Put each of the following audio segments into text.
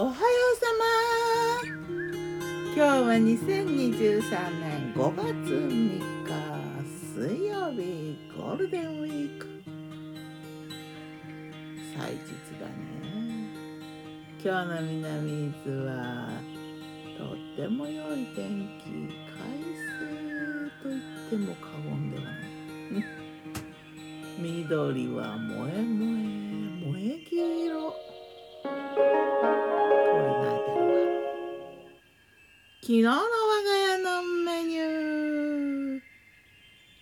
おはようさま今日は2023年5月3日水曜日ゴールデンウィーク。祭日だね。今日の南伊豆はとっても良い天気快晴と言っても過言ではない。緑は萌え萌え萌え黄色。昨日の我が家のメニュー。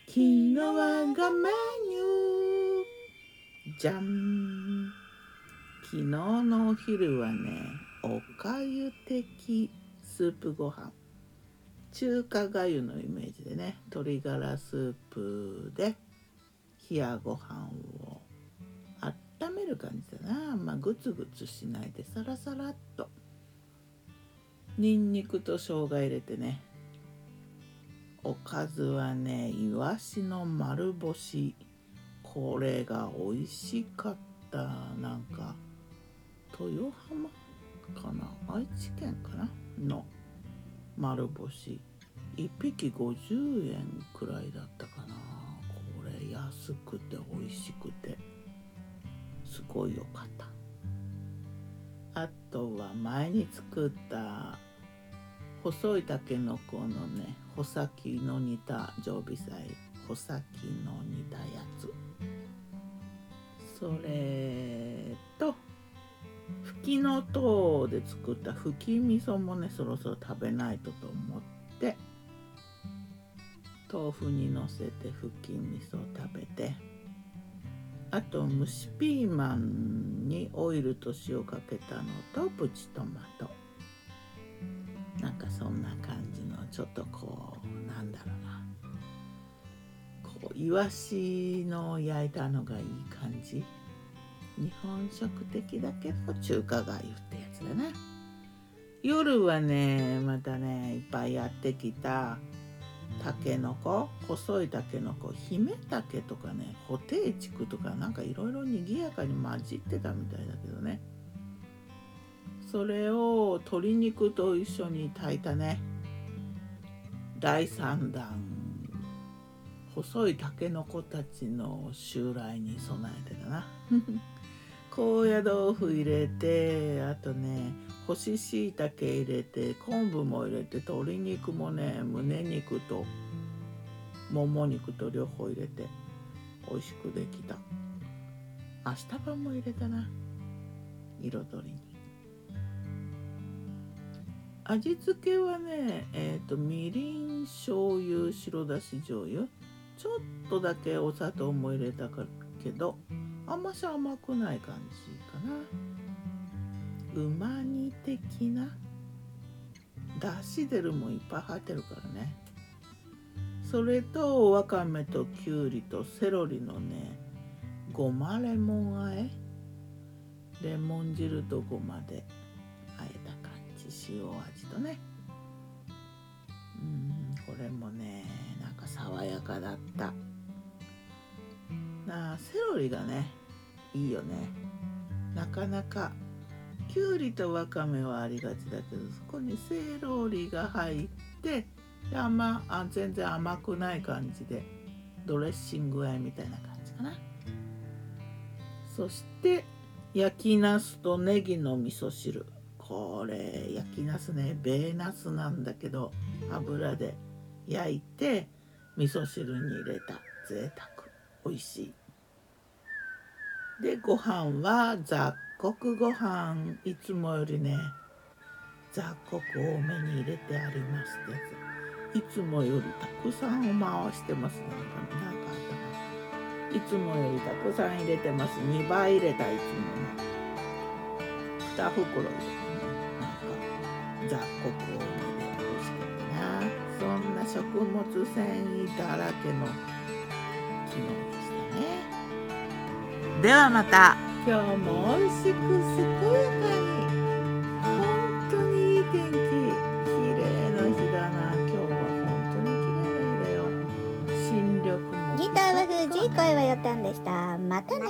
昨日我がメニューじゃん昨日のお昼はねおかゆ的スープご飯。中華がゆのイメージでね鶏ガラスープで冷やご飯を温める感じだな。まあグツグツしないでサラサラっと。にんにくと生姜入れてね。おかずはねいわしの丸干し。これが美味しかった。なんか豊浜かな？愛知県かな？の丸干し。1匹50円くらいだったかな。これ安くて美味しくて。すごい良かった。あとは前に作った細いたけのこのね穂先の煮た常備菜。穂先の煮たやつ。それとふきのとうで作ったふき味噌もねそろそろ食べないとと思って豆腐にのせてふき味噌食べてあと蒸しピーマンにオイルと塩かけたのとプチトマト。なんかそんな感じのちょっとこうなんだろうな。こうイワシの焼いたのがいい感じ。日本食的だけど中華がゆってやつだな。夜はねまたねいっぱいやってきたたけのこ細いたけのこ姫たけとかねホテイチクとかなんかいろいろにぎやかに混じってたみたいだけどね。それを鶏肉と一緒に炊いたね。第3弾。細いたけのこたちの襲来に備えてだな。高野豆腐入れてあとね干し椎茸入れて昆布も入れて鶏肉もね胸肉ともも肉と両方入れて美味しくできた。明日晩も入れたな。彩りに味付けはねえっ、ー、とみりん醤油白だし醤油。ちょっとだけお砂糖も入れたけどあんまし甘くない感じかな。うま煮的な。だし汁もいっぱい入ってるからね。それとわかめときゅうりとセロリのねごまレモンあえ。レモン汁とごまで。塩味とね。うんこれもねなんか爽やかだった。なあセロリがねいいよね。なかなかきゅうりとわかめはありがちだけどそこにセロリが入ってであまあ全然甘くない感じでドレッシングあえみたいな感じかな。そして焼きなすとネギの味噌汁。これ焼きなすねベーナスなんだけど油で焼いて味噌汁に入れた。贅沢。美味しい。でご飯は雑穀ご飯。いつもよりね雑穀多めに入れてありますっていつもよりたくさんを回してますね。なんかあったいつもよりたくさん入れてます。2倍入れたいつもね。2袋入れてねなんか雑穀多めで美味しかったな。そんな食物繊維だらけの昨日でしたね。ではまた。今日も美味しく健やかに。本当にいい天気綺麗な日だな。今日は本当に綺麗な日だよ。新緑も。ギターは藤井声はよたんでした。またね